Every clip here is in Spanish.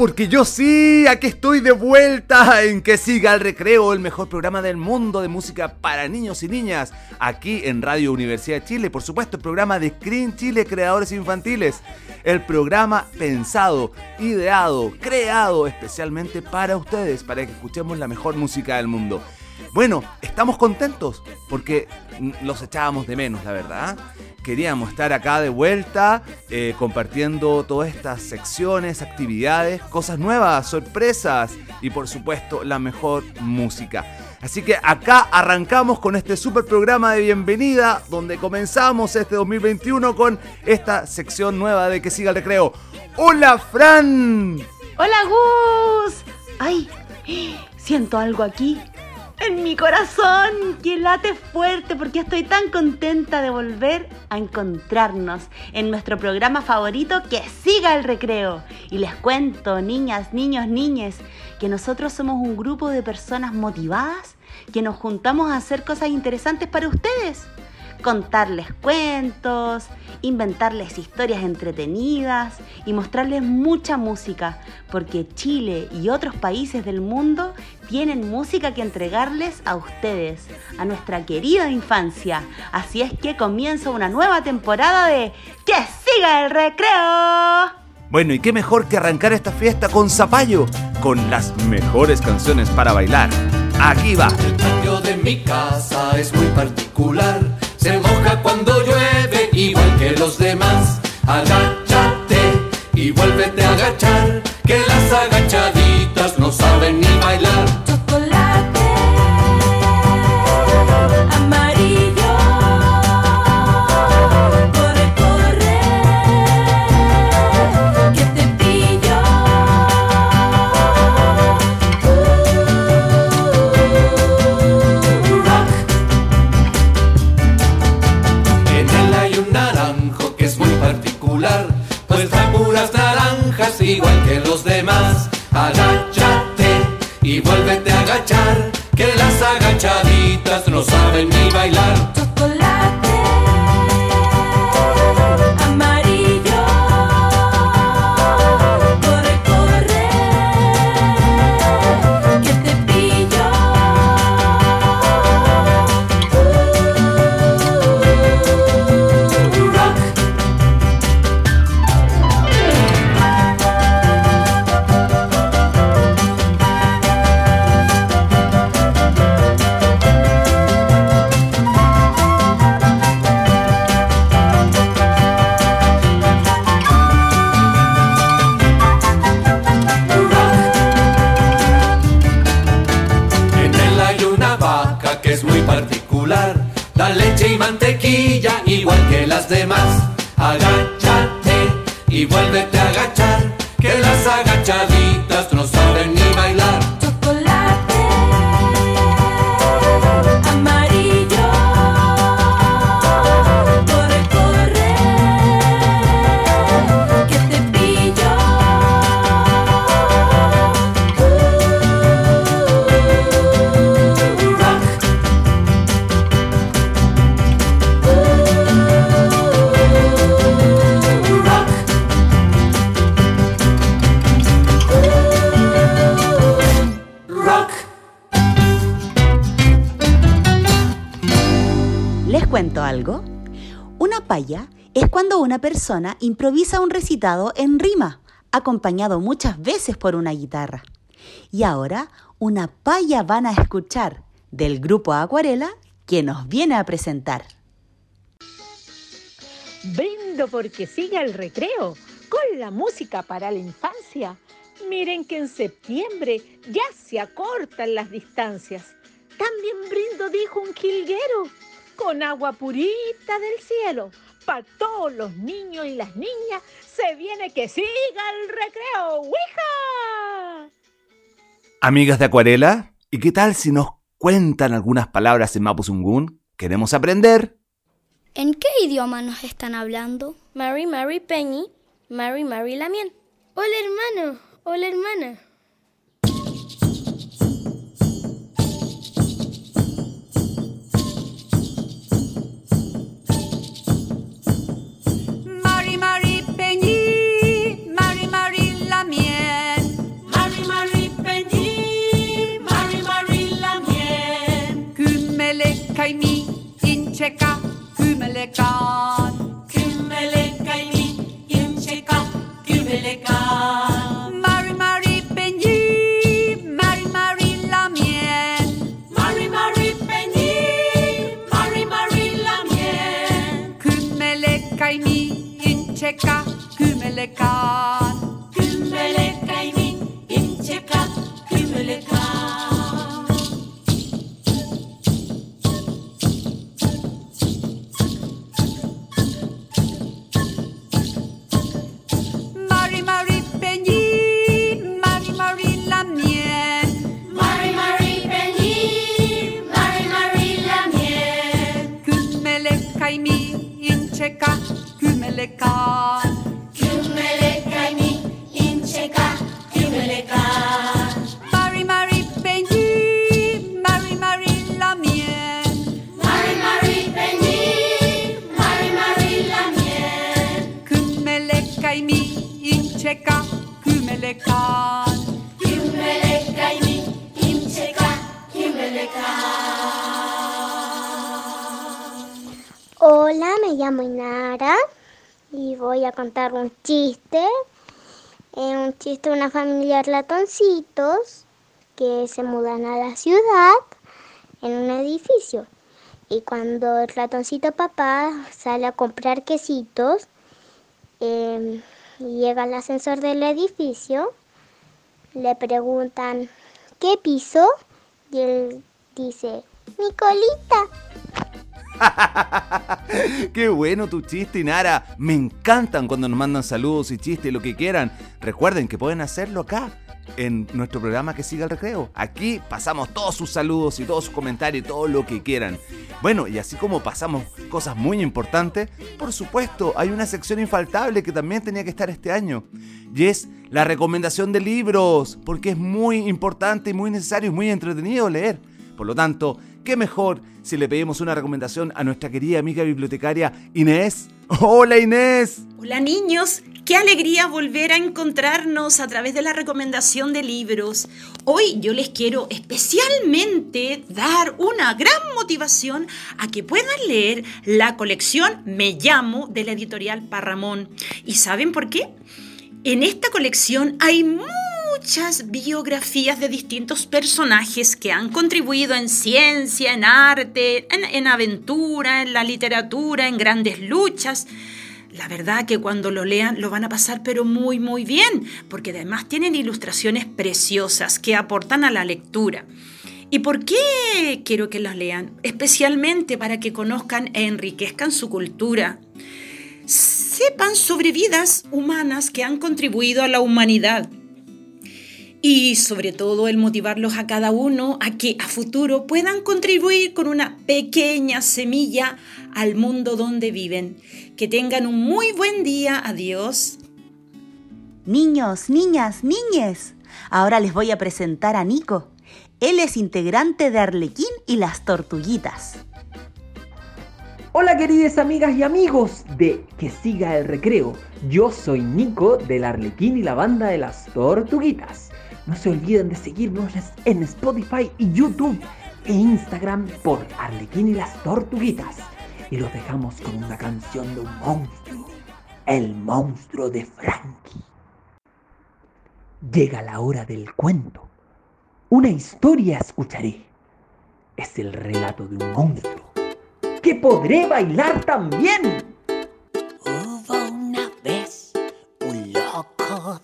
Porque yo sí, aquí estoy de vuelta en Que Siga el Recreo, el mejor programa del mundo de música para niños y niñas, aquí en Radio Universidad de Chile, por supuesto el programa de Screen Chile Creadores Infantiles, el programa pensado, ideado, creado especialmente para ustedes, para que escuchemos la mejor música del mundo. Bueno, estamos contentos porque los echábamos de menos, la verdad queríamos estar acá de vuelta, eh, compartiendo todas estas secciones, actividades, cosas nuevas, sorpresas y por supuesto la mejor música. Así que acá arrancamos con este super programa de bienvenida, donde comenzamos este 2021 con esta sección nueva de Que Siga el Recreo. ¡Hola, Fran! ¡Hola, Gus! ¡Ay! Siento algo aquí en mi corazón que late fuerte porque estoy tan contenta de volver a encontrarnos en nuestro programa favorito que siga el recreo. Y les cuento, niñas, niños, niñes, que nosotros somos un grupo de personas motivadas que nos juntamos a hacer cosas interesantes para ustedes contarles cuentos, inventarles historias entretenidas y mostrarles mucha música, porque Chile y otros países del mundo tienen música que entregarles a ustedes, a nuestra querida infancia. Así es que comienza una nueva temporada de ¡Que siga el recreo! Bueno, y qué mejor que arrancar esta fiesta con Zapallo, con las mejores canciones para bailar. Aquí va. El patio de mi casa es muy particular se moja cuando llueve, igual que los demás. Agáchate y vuélvete a agachar, que las agachaditas no saben ni bailar. Las agachaditas no saben ni bailar. Improvisa un recitado en rima, acompañado muchas veces por una guitarra. Y ahora una paya van a escuchar del grupo Acuarela que nos viene a presentar. Brindo porque siga el recreo con la música para la infancia. Miren que en septiembre ya se acortan las distancias. También brindo, dijo un jilguero, con agua purita del cielo para todos los niños y las niñas, se viene que siga el recreo. ¡Wija! Amigas de Acuarela, ¿y qué tal si nos cuentan algunas palabras en Mapuzungún? ¿Queremos aprender? ¿En qué idioma nos están hablando? Mary Mary Penny, Mary Mary Lamien. Hola hermano, hola hermana. Ymcheka kymelekaan. Kymmeleikkaini, ymcheka kymelekaan. Mari Mari Penji, Mari Mari Lamien. Mari Mari Penji, Mari Mari Lamien. Kymeleikkaini, ymcheka llamo y voy a contar un chiste. Eh, un chiste de una familia de ratoncitos que se mudan a la ciudad en un edificio. Y cuando el ratoncito papá sale a comprar quesitos, eh, llega al ascensor del edificio, le preguntan, ¿qué piso? Y él dice, mi colita. Qué bueno tu chiste, Inara. Me encantan cuando nos mandan saludos y chistes, lo que quieran. Recuerden que pueden hacerlo acá, en nuestro programa que siga el recreo. Aquí pasamos todos sus saludos y todos sus comentarios y todo lo que quieran. Bueno, y así como pasamos cosas muy importantes, por supuesto, hay una sección infaltable que también tenía que estar este año. Y es la recomendación de libros, porque es muy importante y muy necesario y muy entretenido leer. Por lo tanto, ¿qué mejor si le pedimos una recomendación a nuestra querida amiga bibliotecaria Inés? Hola Inés. Hola niños, qué alegría volver a encontrarnos a través de la recomendación de libros. Hoy yo les quiero especialmente dar una gran motivación a que puedan leer la colección Me llamo de la editorial Parramón. ¿Y saben por qué? En esta colección hay muchas biografías de distintos personajes que han contribuido en ciencia, en arte, en, en aventura, en la literatura, en grandes luchas. La verdad que cuando lo lean lo van a pasar pero muy muy bien, porque además tienen ilustraciones preciosas que aportan a la lectura. ¿Y por qué quiero que los lean? Especialmente para que conozcan e enriquezcan su cultura. Sepan sobre vidas humanas que han contribuido a la humanidad. Y sobre todo el motivarlos a cada uno a que a futuro puedan contribuir con una pequeña semilla al mundo donde viven. Que tengan un muy buen día. Adiós. Niños, niñas, niñes. Ahora les voy a presentar a Nico. Él es integrante de Arlequín y las Tortuguitas. Hola queridas amigas y amigos de Que siga el recreo. Yo soy Nico del Arlequín y la banda de las Tortuguitas. No se olviden de seguirnos en Spotify y YouTube e Instagram por Arlequín y las Tortuguitas. Y los dejamos con una canción de un monstruo, el monstruo de Frankie. Llega la hora del cuento. Una historia escucharé. Es el relato de un monstruo que podré bailar también. Hubo una vez un loco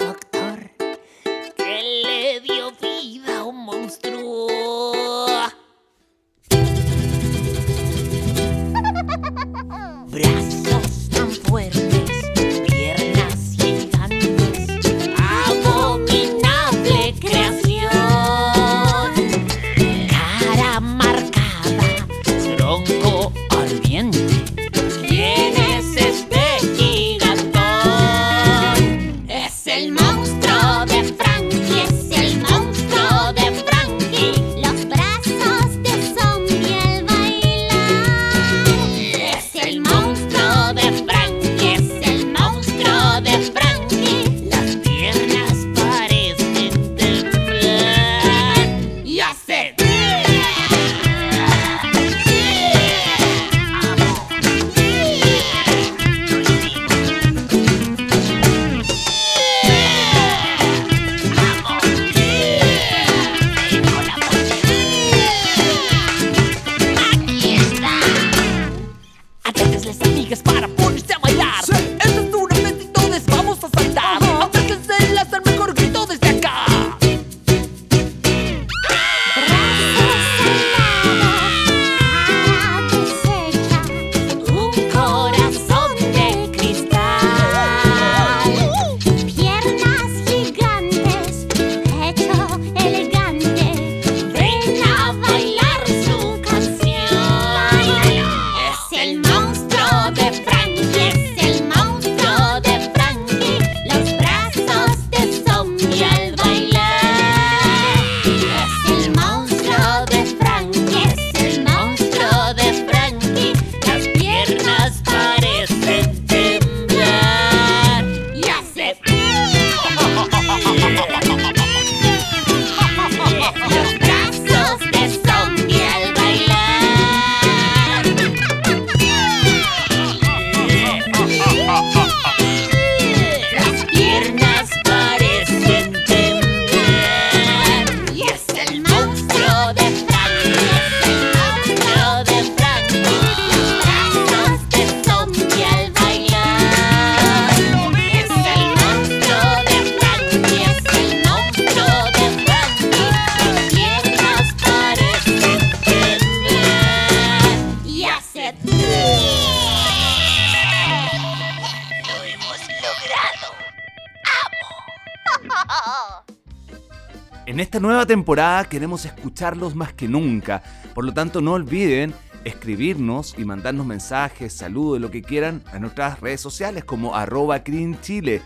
nueva temporada queremos escucharlos más que nunca, por lo tanto no olviden escribirnos y mandarnos mensajes, saludos, lo que quieran a nuestras redes sociales como arroba Chile.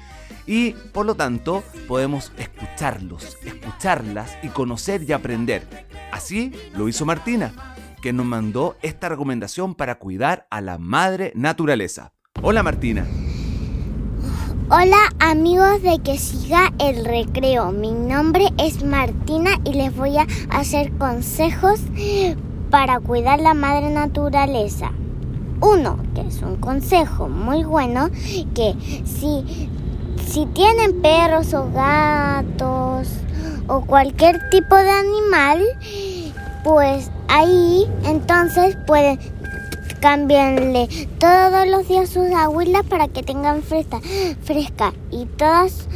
Y por lo tanto podemos escucharlos, escucharlas y conocer y aprender. Así lo hizo Martina, que nos mandó esta recomendación para cuidar a la madre naturaleza. Hola Martina. Hola amigos de que siga el recreo. Mi nombre es Martina y les voy a hacer consejos para cuidar la madre naturaleza. Uno, que es un consejo muy bueno, que si, si tienen perros o gatos o cualquier tipo de animal, pues ahí entonces pueden cambiarle todos los días sus aguilas para que tengan fresca, fresca y todos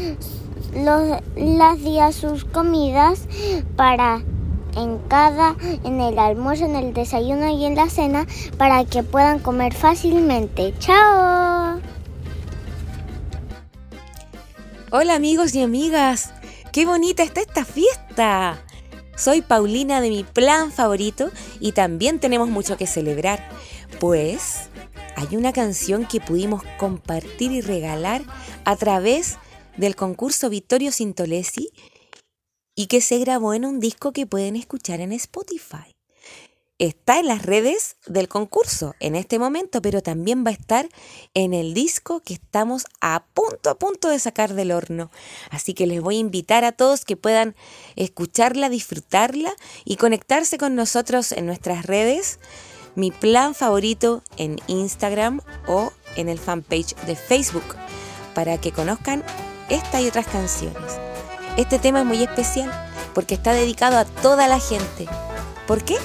los, los días sus comidas para en cada, en el almuerzo, en el desayuno y en la cena para que puedan comer fácilmente. ¡Chao! Hola amigos y amigas, qué bonita está esta fiesta. Soy Paulina de mi plan favorito y también tenemos mucho que celebrar, pues hay una canción que pudimos compartir y regalar a través del concurso Vittorio Sintolesi y que se grabó en un disco que pueden escuchar en Spotify. Está en las redes del concurso en este momento, pero también va a estar en el disco que estamos a punto a punto de sacar del horno. Así que les voy a invitar a todos que puedan escucharla, disfrutarla y conectarse con nosotros en nuestras redes. Mi plan favorito en Instagram o en el fanpage de Facebook para que conozcan esta y otras canciones. Este tema es muy especial porque está dedicado a toda la gente. ¿Por qué?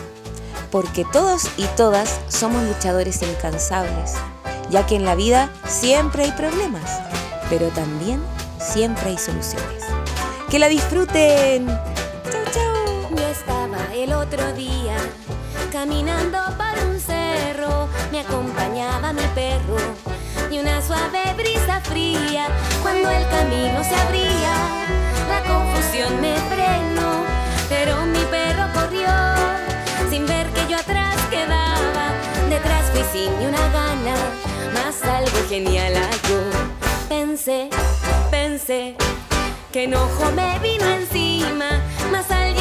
Porque todos y todas somos luchadores incansables, ya que en la vida siempre hay problemas, pero también siempre hay soluciones. ¡Que la disfruten! ¡Chau, chau! Yo estaba el otro día caminando cerro, me acompañaba mi perro y una suave brisa fría cuando el camino se abría la confusión me frenó, pero mi perro corrió sin ver que yo atrás quedaba. Detrás fui sin ni una gana, más algo genial yo Pensé, pensé que enojo me vino encima, más al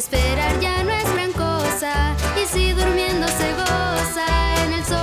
esperar ya no es gran cosa, y si durmiendo se goza, en el sofá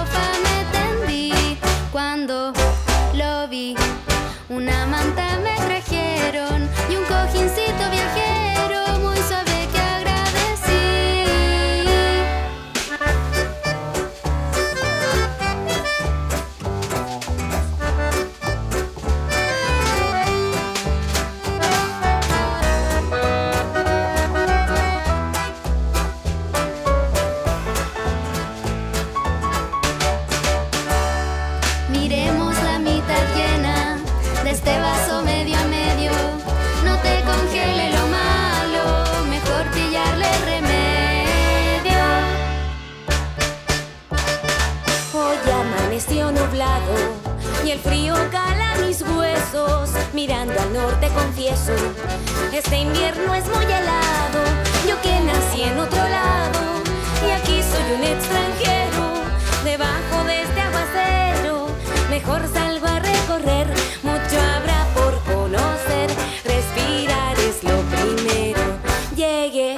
invierno es muy helado. Yo que nací en otro lado y aquí soy un extranjero debajo de este aguacero. Mejor salgo a recorrer, mucho habrá por conocer. Respirar es lo primero. Llegué,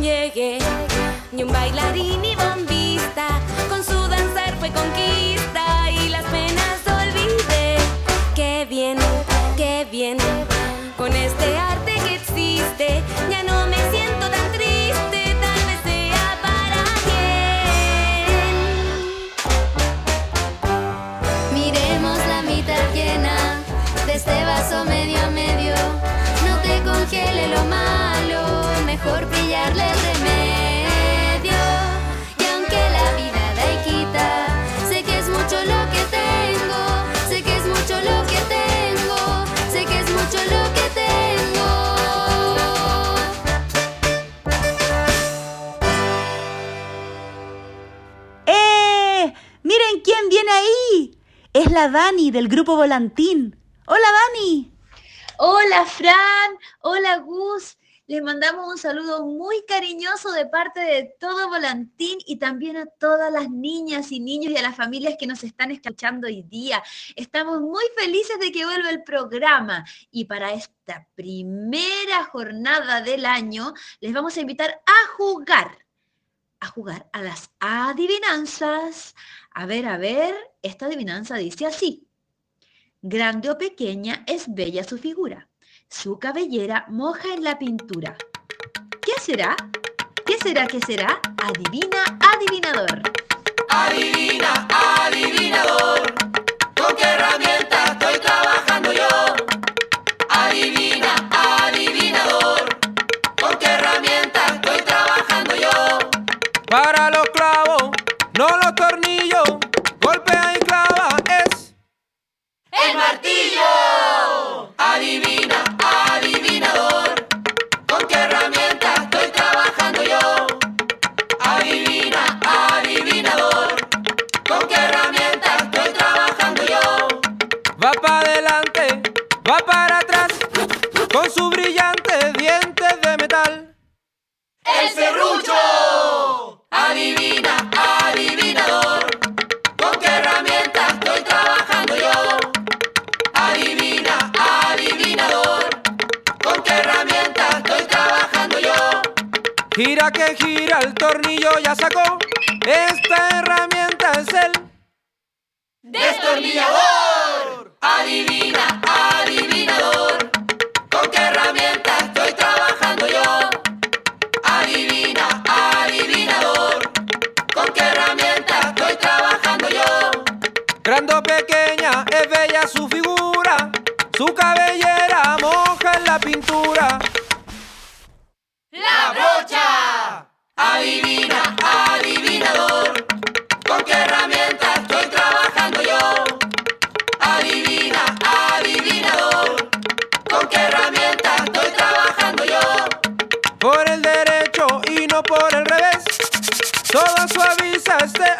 llegué, y un bailarín y bombista con su danzar fue conquista Es la Dani del grupo Volantín. ¡Hola, Dani! Hola Fran, hola Gus. Les mandamos un saludo muy cariñoso de parte de todo Volantín y también a todas las niñas y niños y a las familias que nos están escuchando hoy día. Estamos muy felices de que vuelva el programa y para esta primera jornada del año les vamos a invitar a jugar, a jugar a las adivinanzas. A ver, a ver, esta adivinanza dice así. Grande o pequeña es bella su figura. Su cabellera moja en la pintura. ¿Qué será? ¿Qué será? ¿Qué será? Adivina, adivinador. Adivina, adivinador, ¿con qué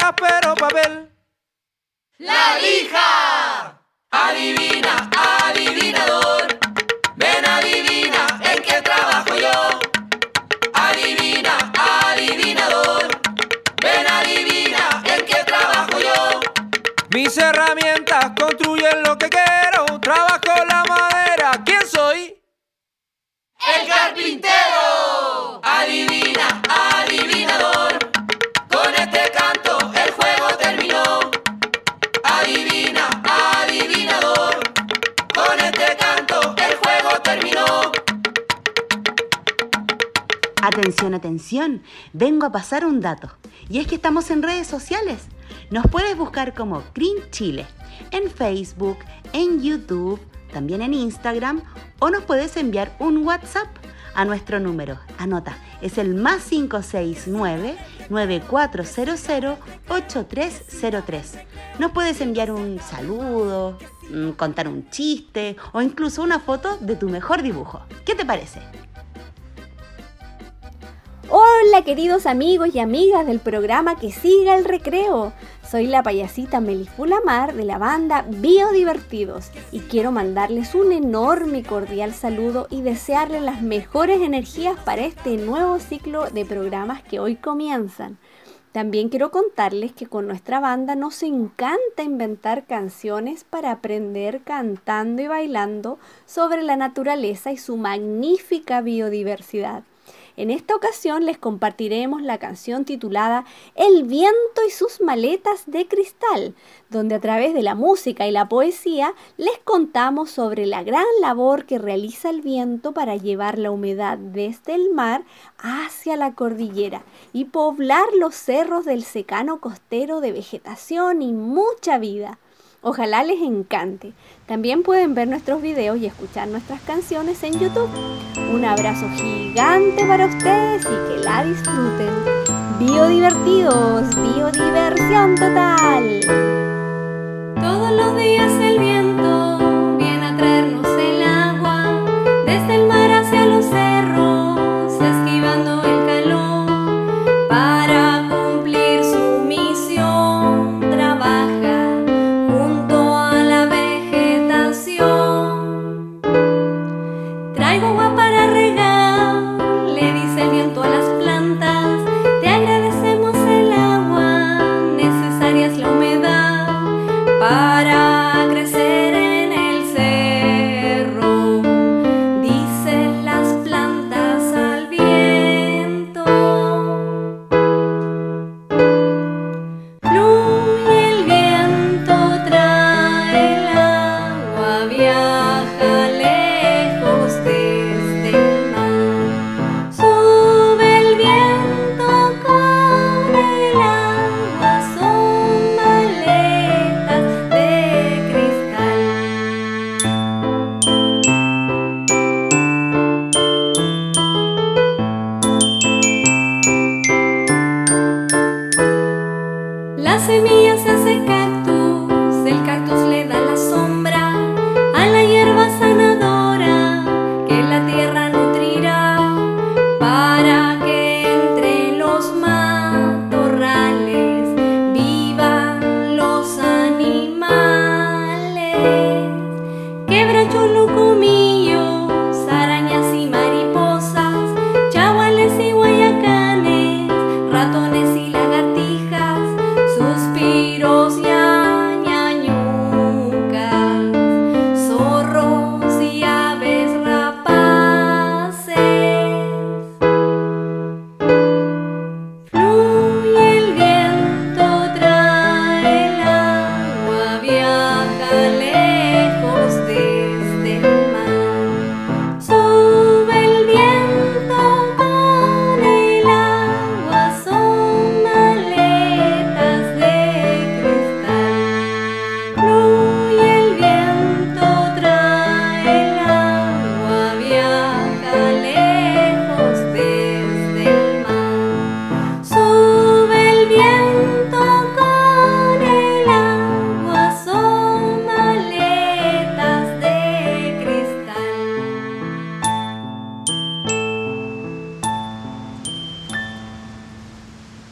áspero papel. ¡La lija! Adivina, adivinador, ven adivina en qué trabajo yo. Adivina, adivinador, ven adivina en qué trabajo yo. Mis herramientas construyen Atención, atención, vengo a pasar un dato. Y es que estamos en redes sociales. Nos puedes buscar como Green Chile en Facebook, en YouTube, también en Instagram o nos puedes enviar un WhatsApp a nuestro número. Anota, es el más 569-9400-8303. Nos puedes enviar un saludo, mm, contar un chiste o incluso una foto de tu mejor dibujo. ¿Qué te parece? Hola queridos amigos y amigas del programa Que Siga el Recreo. Soy la payasita Melifulamar de la banda Biodivertidos y quiero mandarles un enorme y cordial saludo y desearles las mejores energías para este nuevo ciclo de programas que hoy comienzan. También quiero contarles que con nuestra banda nos encanta inventar canciones para aprender cantando y bailando sobre la naturaleza y su magnífica biodiversidad. En esta ocasión les compartiremos la canción titulada El viento y sus maletas de cristal, donde a través de la música y la poesía les contamos sobre la gran labor que realiza el viento para llevar la humedad desde el mar hacia la cordillera y poblar los cerros del secano costero de vegetación y mucha vida. Ojalá les encante. También pueden ver nuestros videos y escuchar nuestras canciones en YouTube. Un abrazo gigante para ustedes y que la disfruten. Biodivertidos, biodiversión total. Todos los días el viento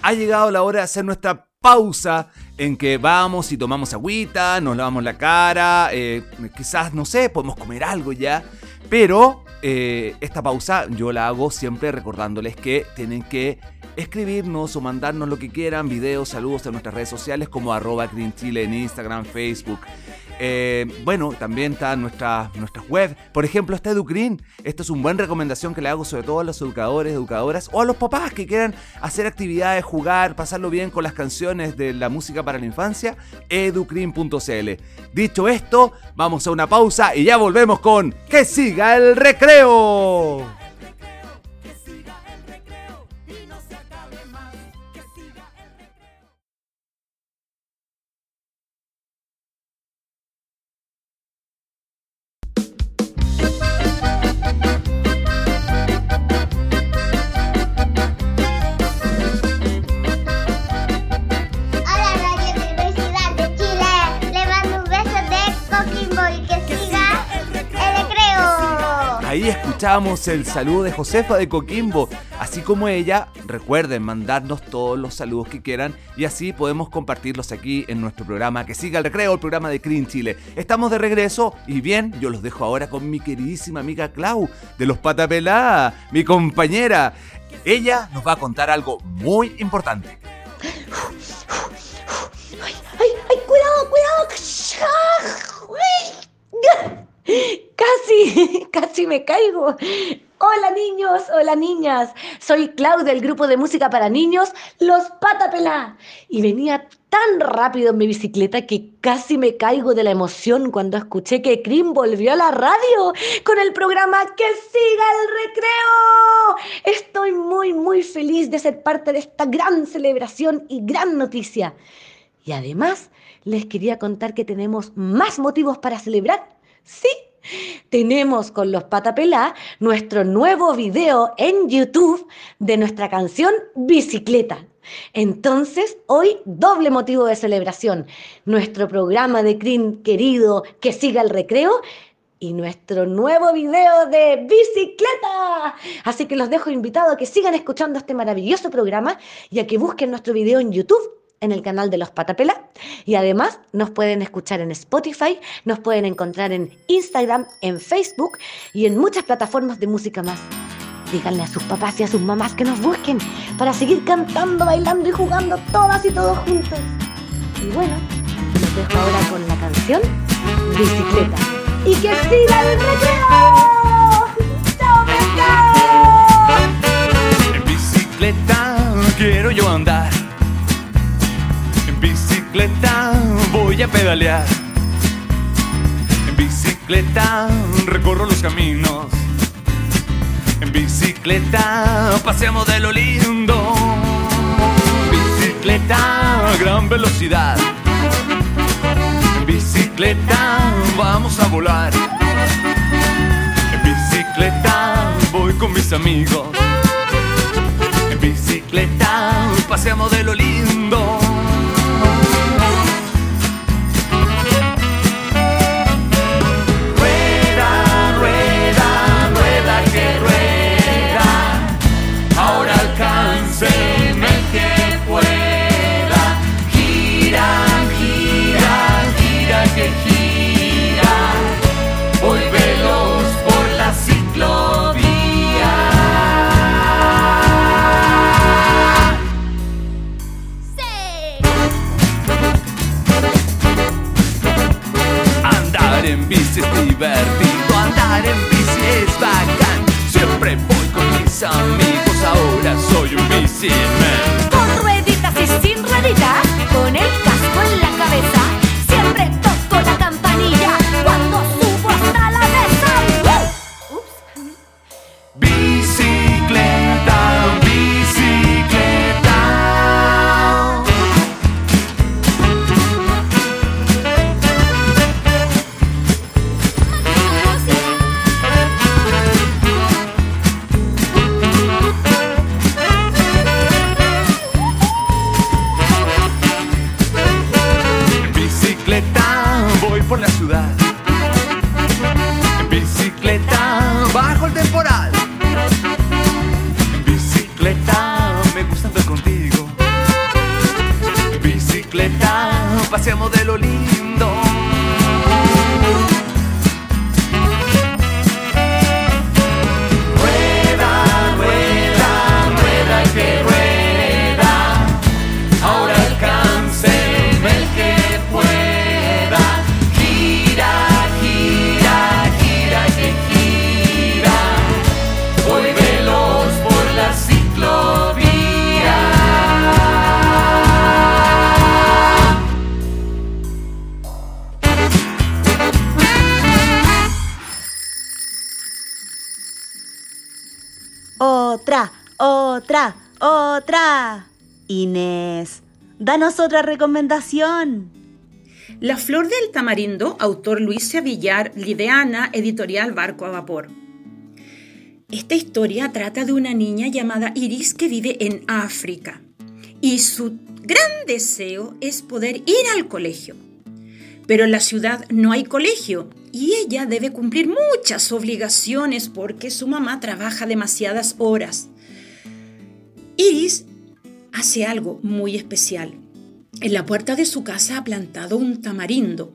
Ha llegado la hora de hacer nuestra pausa en que vamos y tomamos agüita, nos lavamos la cara, eh, quizás, no sé, podemos comer algo ya. Pero eh, esta pausa yo la hago siempre recordándoles que tienen que escribirnos o mandarnos lo que quieran, videos, saludos en nuestras redes sociales como arroba Green Chile en Instagram, Facebook. Eh, bueno, también está nuestra, nuestra web. Por ejemplo, está EduGreen. Esta es una buena recomendación que le hago sobre todo a los educadores, educadoras o a los papás que quieran hacer actividades, jugar, pasarlo bien con las canciones de la música para la infancia. edugreen.cl. Dicho esto, vamos a una pausa y ya volvemos con Que siga el recreo. Ahí escuchamos el saludo de Josefa de Coquimbo. Así como ella, recuerden mandarnos todos los saludos que quieran y así podemos compartirlos aquí en nuestro programa Que siga el recreo, el programa de Clean Chile. Estamos de regreso y bien, yo los dejo ahora con mi queridísima amiga Clau de los Patapelá, mi compañera. Ella nos va a contar algo muy importante. ¡Ay, ay, cuidado, cuidado! Casi me caigo. Hola niños, hola niñas. Soy Clau del grupo de música para niños Los Patapelá. Y venía tan rápido en mi bicicleta que casi me caigo de la emoción cuando escuché que Krim volvió a la radio con el programa Que siga el recreo. Estoy muy, muy feliz de ser parte de esta gran celebración y gran noticia. Y además, les quería contar que tenemos más motivos para celebrar. Sí, tenemos con los Patapelá nuestro nuevo video en YouTube de nuestra canción Bicicleta. Entonces, hoy doble motivo de celebración. Nuestro programa de CRIN querido que siga el recreo y nuestro nuevo video de bicicleta. Así que los dejo invitados a que sigan escuchando este maravilloso programa y a que busquen nuestro video en YouTube en el canal de los Patapela y además nos pueden escuchar en Spotify, nos pueden encontrar en Instagram, en Facebook y en muchas plataformas de música más. Díganle a sus papás y a sus mamás que nos busquen para seguir cantando, bailando y jugando todas y todos juntos. Y bueno, los dejo ahora con la canción Bicicleta. ¡Y que siga el recreo! ¡Chao, pescado! En bicicleta quiero yo andar. Bicicleta voy a pedalear. En bicicleta recorro los caminos. En bicicleta paseamos de lo lindo. Bicicleta a gran velocidad. En bicicleta vamos a volar. En bicicleta voy con mis amigos. En bicicleta paseamos de lo lindo. Andar en bici es bacán. Siempre voy con mis amigos, ahora soy un bici man. Con rueditas y sin rueditas, con el bicicleta paseamos de lo lindo. Otra. Inés, danos otra recomendación. La flor del tamarindo, autor Luis Villar, Lideana, editorial Barco a Vapor. Esta historia trata de una niña llamada Iris que vive en África y su gran deseo es poder ir al colegio. Pero en la ciudad no hay colegio y ella debe cumplir muchas obligaciones porque su mamá trabaja demasiadas horas. Iris hace algo muy especial. En la puerta de su casa ha plantado un tamarindo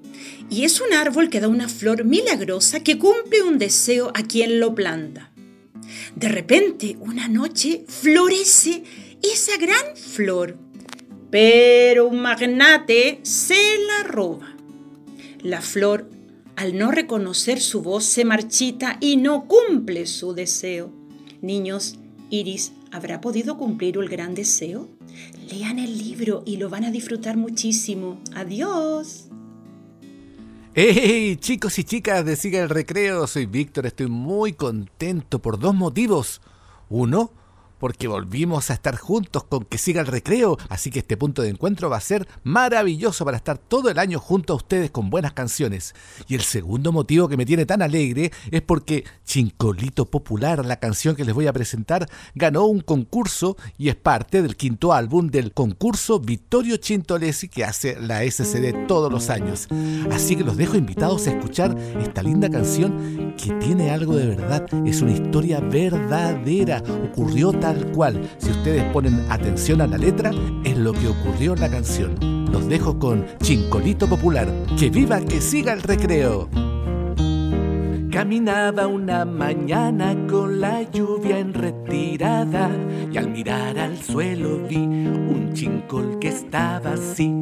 y es un árbol que da una flor milagrosa que cumple un deseo a quien lo planta. De repente, una noche, florece esa gran flor, pero un magnate se la roba. La flor, al no reconocer su voz, se marchita y no cumple su deseo. Niños, Iris, ¿habrá podido cumplir el gran deseo? Lean el libro y lo van a disfrutar muchísimo. Adiós. ¡Hey, chicos y chicas de Siga el Recreo! Soy Víctor, estoy muy contento por dos motivos. Uno, porque volvimos a estar juntos con que siga el recreo, así que este punto de encuentro va a ser maravilloso para estar todo el año junto a ustedes con buenas canciones. Y el segundo motivo que me tiene tan alegre es porque Chincolito Popular, la canción que les voy a presentar, ganó un concurso y es parte del quinto álbum del concurso Vittorio Chintolesi que hace la SCD todos los años. Así que los dejo invitados a escuchar esta linda canción que tiene algo de verdad, es una historia verdadera, ocurrió tal cual. Si ustedes ponen atención a la letra, es lo que ocurrió en la canción. Los dejo con Chincolito Popular. Que viva, que siga el recreo. Caminaba una mañana con la lluvia en retirada y al mirar al suelo vi un chincol que estaba así,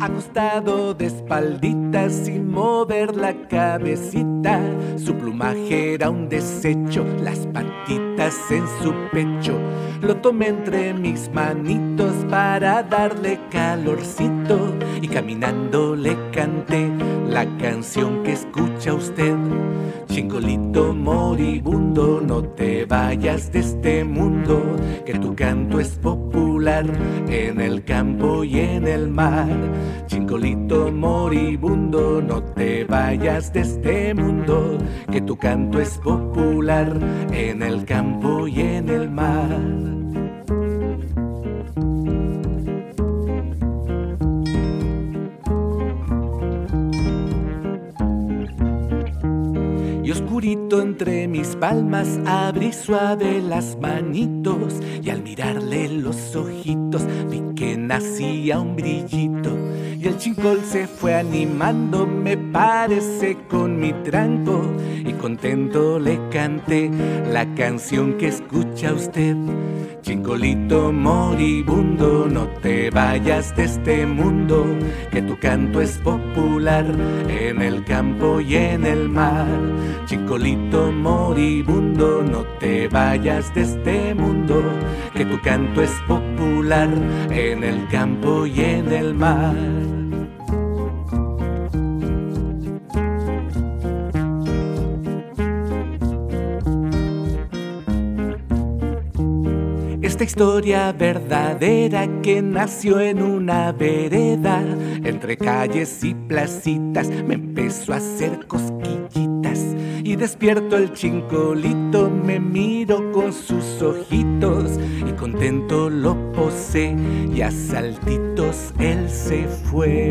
acostado de espalditas sin mover la cabecita. Su plumaje era un desecho, las patitas en su pecho. Lo tomé entre mis manitos para darle calorcito y caminando le canté la canción que escucha usted. Chingolito moribundo, no te vayas de este mundo, que tu canto es popular en el campo y en el mar. Chingolito moribundo, no te vayas de este mundo, que tu canto es popular en el campo y en el mar. Y oscurito entre mis palmas abrí suave las manitos y al mirarle los ojitos vi que nacía un brillito y el chincol se fue animando me parece con mi tranco y contento le canté la canción que escucha usted. Chincolito moribundo, no te vayas de este mundo, que tu canto es popular en el campo y en el mar. Chicolito moribundo, no te vayas de este mundo, que tu canto es popular en el campo y en el mar. Esta historia verdadera que nació en una vereda, entre calles y placitas, me empezó a hacer cosquillitas. Y despierto el chincolito, me miro con sus ojitos y contento lo posé y a saltitos él se fue.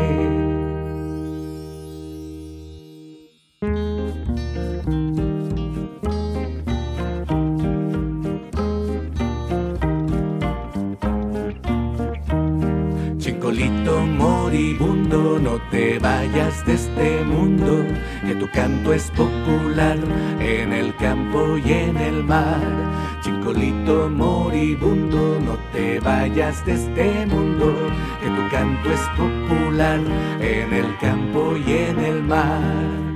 Chincolito moribundo, no te vayas de este mundo, que tu canto es popular en el campo y en el mar. Chincolito moribundo, no te vayas de este mundo, que tu canto es popular en el campo y en el mar.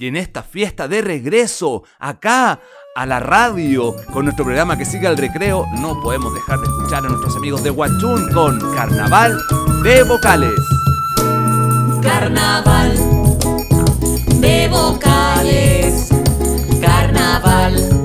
Y en esta fiesta de regreso, acá a la radio, con nuestro programa que sigue el recreo, no podemos dejar de escuchar a nuestros amigos de Huachún con Carnaval de Vocales. Carnaval de vocales. Carnaval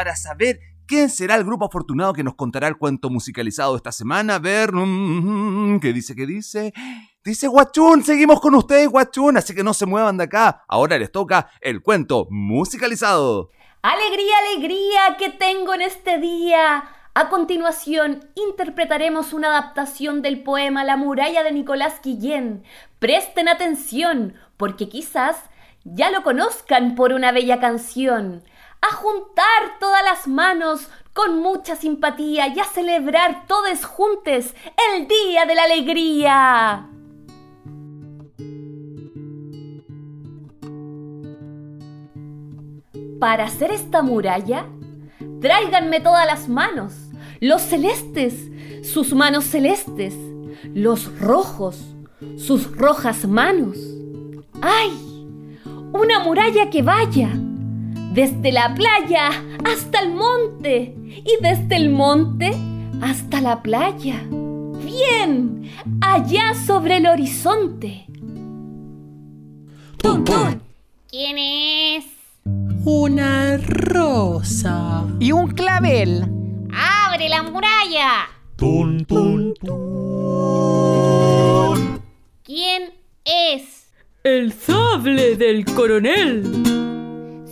para saber quién será el grupo afortunado que nos contará el cuento musicalizado esta semana. A ver, mm, ¿qué dice? ¿Qué dice? Dice Guachún, seguimos con ustedes, Guachún, así que no se muevan de acá. Ahora les toca el cuento musicalizado. Alegría, alegría que tengo en este día. A continuación, interpretaremos una adaptación del poema La muralla de Nicolás Guillén. Presten atención, porque quizás ya lo conozcan por una bella canción. A juntar todas las manos con mucha simpatía y a celebrar todos juntos el Día de la Alegría. Para hacer esta muralla, tráiganme todas las manos, los celestes, sus manos celestes, los rojos, sus rojas manos. ¡Ay! Una muralla que vaya desde la playa hasta el monte y desde el monte hasta la playa. Bien, allá sobre el horizonte. ¿Quién es? Una rosa. Y un clavel. ¡Abre la muralla! Tun, tun, ¿Quién es? El sable del coronel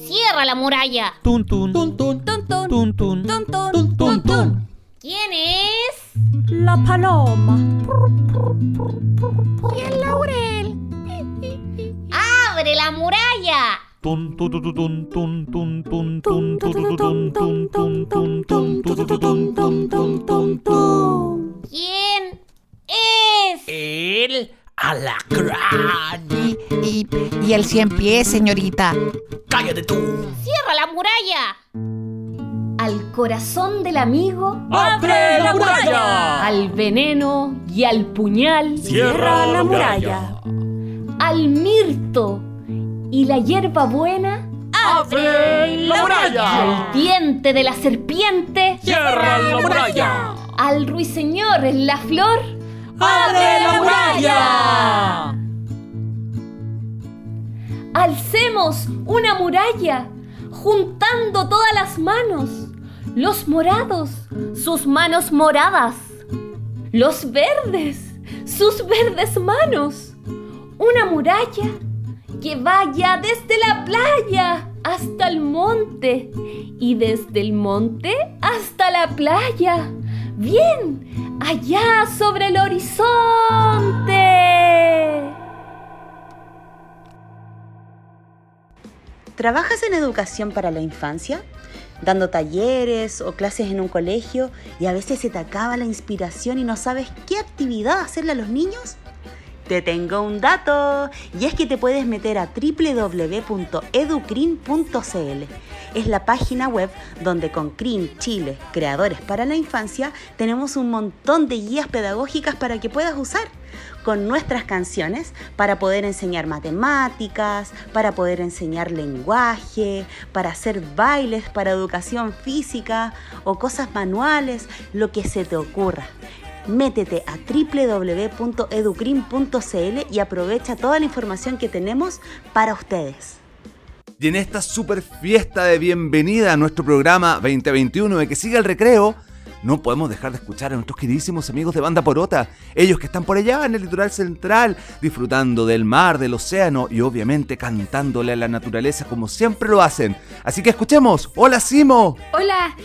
cierra la muralla. Tun tun. Tun tun. Tun tun. Tun tun. Tun tun. Tun tun. tun. ¿Quién es? La paloma. Y el laurel. ¡Abre la muralla! ¿Quién es? Él alacrán. Y, y, y el cien pies, señorita. Cállate tú. ¡Cierra la muralla! Al corazón del amigo. ¡Abre la muralla! Al veneno y al puñal. Cierra la muralla. Al mirto y la hierba buena. ¡Abre la muralla! Al diente de la serpiente. ¡Cierra la muralla! Al ruiseñor en la flor. ¡Abre la muralla! Alcemos una muralla, juntando todas las manos. Los morados, sus manos moradas. Los verdes, sus verdes manos. Una muralla que vaya desde la playa hasta el monte y desde el monte hasta la playa. Bien, allá sobre el horizonte. ¿Trabajas en educación para la infancia? Dando talleres o clases en un colegio y a veces se te acaba la inspiración y no sabes qué actividad hacerle a los niños? Te tengo un dato y es que te puedes meter a www.educrin.cl. Es la página web donde con CRIN Chile, Creadores para la Infancia, tenemos un montón de guías pedagógicas para que puedas usar con nuestras canciones para poder enseñar matemáticas, para poder enseñar lenguaje, para hacer bailes para educación física o cosas manuales, lo que se te ocurra métete a www.educrim.cl y aprovecha toda la información que tenemos para ustedes. Y en esta super fiesta de bienvenida a nuestro programa 2021 de que siga el recreo, no podemos dejar de escuchar a nuestros queridísimos amigos de Banda Porota, ellos que están por allá en el litoral central, disfrutando del mar, del océano y obviamente cantándole a la naturaleza como siempre lo hacen. Así que escuchemos. Hola Simo. Hola,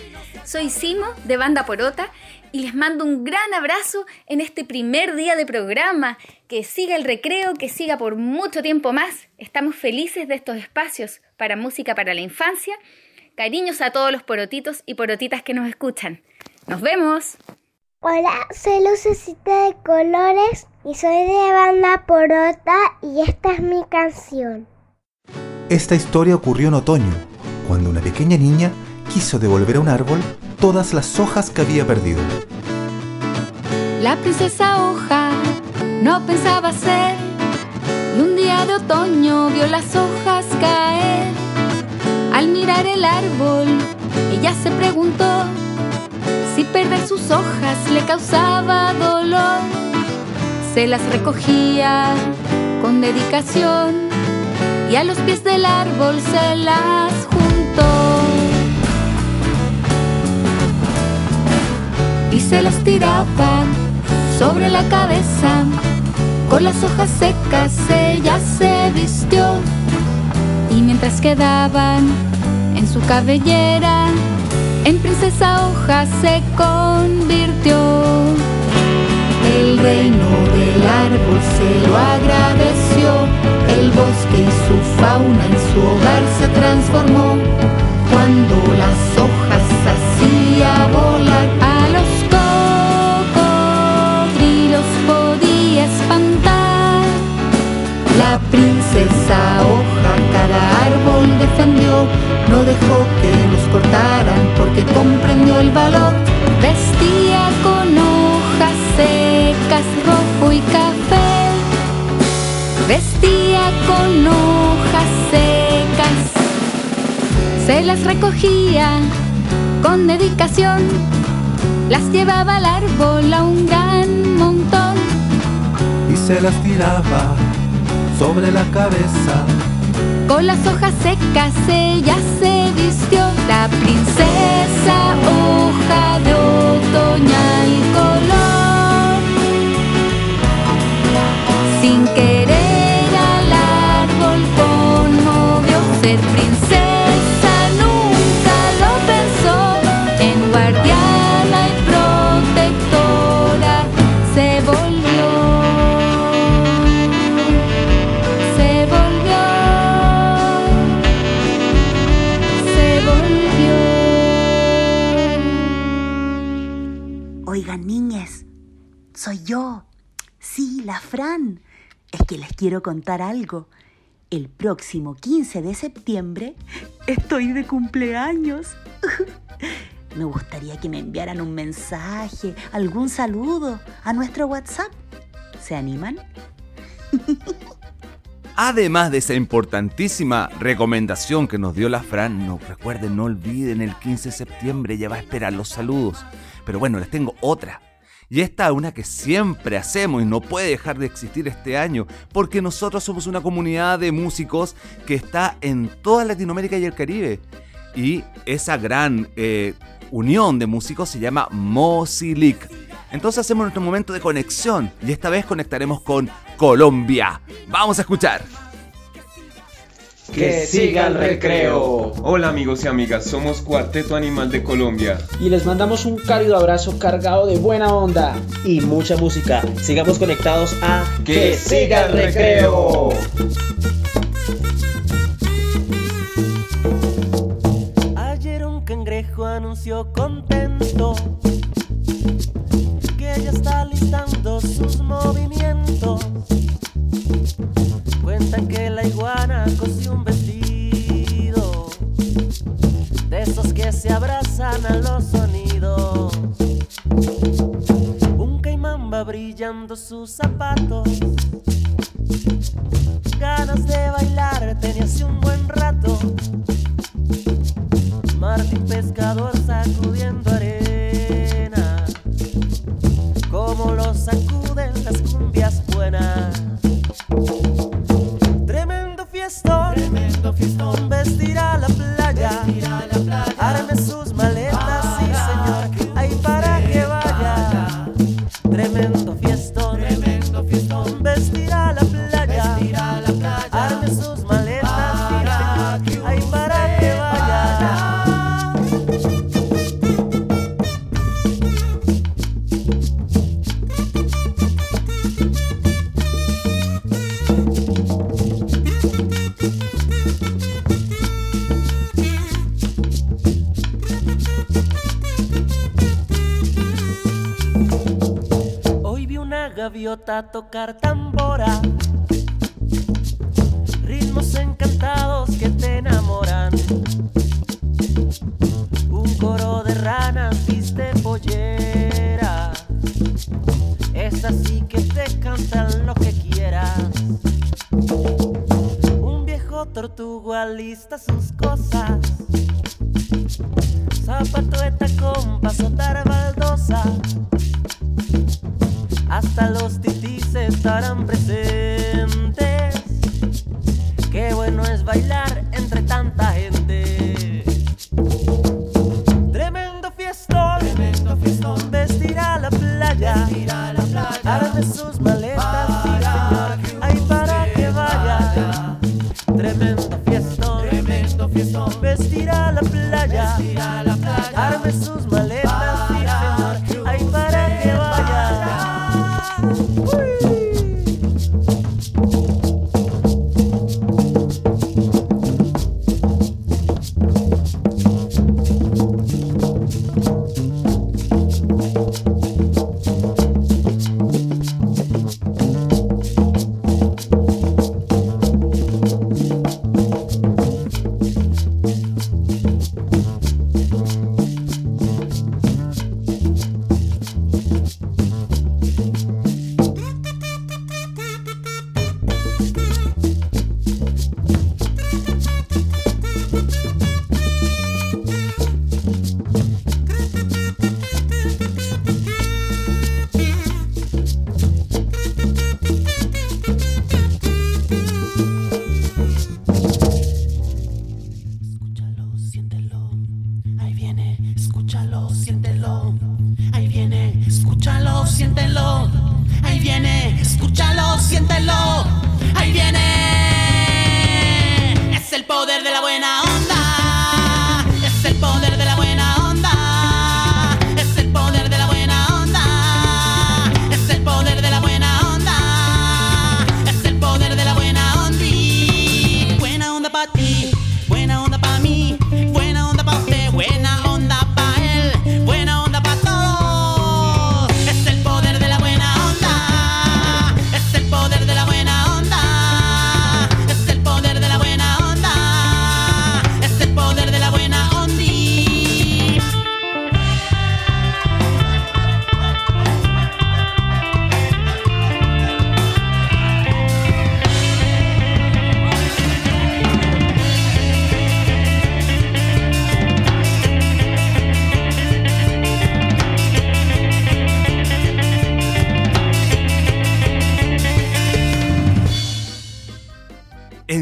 soy Simo de Banda Porota y les mando un gran abrazo en este primer día de programa. Que siga el recreo, que siga por mucho tiempo más. Estamos felices de estos espacios para música para la infancia. Cariños a todos los porotitos y porotitas que nos escuchan. Nos vemos. Hola, soy Lucecita de Colores y soy de Banda Porota y esta es mi canción. Esta historia ocurrió en otoño, cuando una pequeña niña quiso devolver a un árbol todas las hojas que había perdido. La princesa hoja no pensaba ser y un día de otoño vio las hojas caer. Al mirar el árbol, ella se preguntó si perder sus hojas le causaba dolor. Se las recogía con dedicación y a los pies del árbol se las juntó. Y se las tiraba sobre la cabeza. Con las hojas secas ella se vistió y mientras quedaban en su cabellera, en princesa hoja se convirtió. El reino del árbol se lo agradeció, el bosque y su fauna en su hogar se transformó. Cuando las hojas que los cortaran porque comprendió el valor. Vestía con hojas secas, rojo y café. Vestía con hojas secas se las recogía con dedicación, las llevaba al árbol a un gran montón. Y se las tiraba sobre la cabeza. Con las hojas secas ella se vistió, la princesa hoja de otoñal color. Sin querer que les quiero contar algo. El próximo 15 de septiembre estoy de cumpleaños. Me gustaría que me enviaran un mensaje, algún saludo a nuestro WhatsApp. ¿Se animan? Además de esa importantísima recomendación que nos dio la Fran, no recuerden, no olviden el 15 de septiembre, ya va a esperar los saludos. Pero bueno, les tengo otra. Y esta es una que siempre hacemos y no puede dejar de existir este año, porque nosotros somos una comunidad de músicos que está en toda Latinoamérica y el Caribe. Y esa gran eh, unión de músicos se llama Mosilic. Entonces hacemos nuestro momento de conexión y esta vez conectaremos con Colombia. Vamos a escuchar. Que siga el recreo. Hola amigos y amigas, somos Cuarteto Animal de Colombia. Y les mandamos un cálido abrazo cargado de buena onda y mucha música. Sigamos conectados a Que siga el recreo. Ayer un cangrejo anunció contento que ya está listando sus movimientos. Cuentan que la iguana cosió un vestido de esos que se abrazan a los sonidos. Un caimán va brillando sus zapatos. Ganas de bailar tenía hace un buen rato. Martín pescador sacudiendo arena. Como lo sacuden las cumbias buenas. Tremendo fiestón. Vestir a la playa, arme sus maletas, sí señor, ahí para que vaya. Tremendo fiestón, tremendo fiestón. Vestir tocar tambora.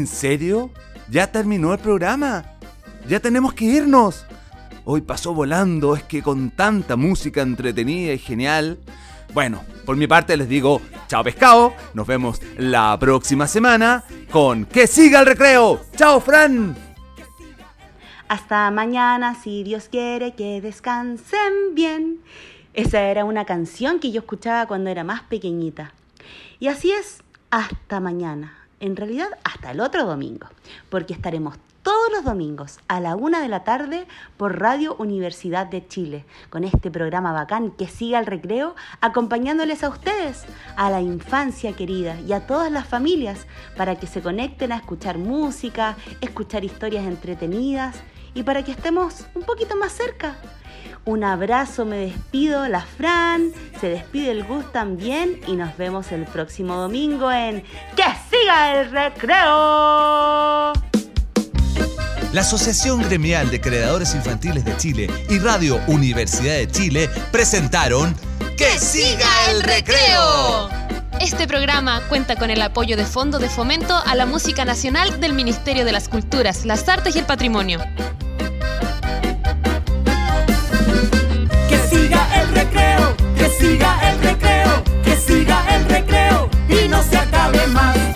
¿En serio? ¿Ya terminó el programa? ¿Ya tenemos que irnos? Hoy pasó volando, es que con tanta música entretenida y genial. Bueno, por mi parte les digo, chao pescado, nos vemos la próxima semana con Que siga el recreo. Chao Fran. Hasta mañana, si Dios quiere que descansen bien. Esa era una canción que yo escuchaba cuando era más pequeñita. Y así es, hasta mañana. En realidad, hasta el otro domingo, porque estaremos todos los domingos a la una de la tarde por Radio Universidad de Chile, con este programa bacán que siga el recreo, acompañándoles a ustedes, a la infancia querida y a todas las familias, para que se conecten a escuchar música, escuchar historias entretenidas y para que estemos un poquito más cerca. Un abrazo, me despido, la Fran, se despide el Gus también y nos vemos el próximo domingo en ¡Que siga el recreo! La Asociación Gremial de Creadores Infantiles de Chile y Radio Universidad de Chile presentaron ¡Que siga el recreo! Este programa cuenta con el apoyo de Fondo de Fomento a la Música Nacional del Ministerio de las Culturas, las Artes y el Patrimonio. el recreo, que siga el recreo, que siga el recreo y no se acabe más.